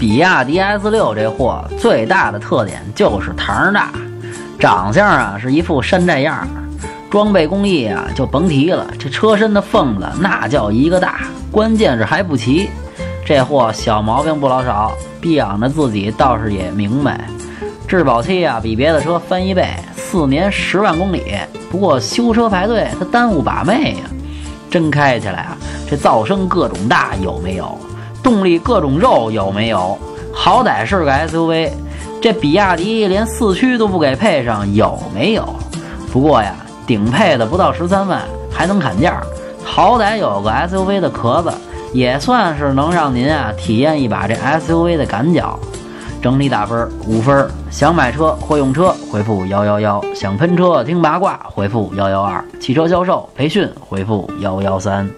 比亚迪 S 六这货最大的特点就是堂大，长相啊是一副山寨样，装备工艺啊就甭提了，这车身的缝子那叫一个大，关键是还不齐。这货小毛病不老少，逼养着自己倒是也明白。质保期啊比别的车翻一倍，四年十万公里。不过修车排队它耽误把妹呀，真开起来啊，这噪声各种大有没有？动力各种肉有没有？好歹是个 SUV，这比亚迪连四驱都不给配上，有没有？不过呀，顶配的不到十三万，还能砍价，好歹有个 SUV 的壳子，也算是能让您啊体验一把这 SUV 的感脚。整体打分五分。想买车或用车，回复幺幺幺；想喷车听八卦，回复幺幺二；汽车销售培训，回复幺幺三。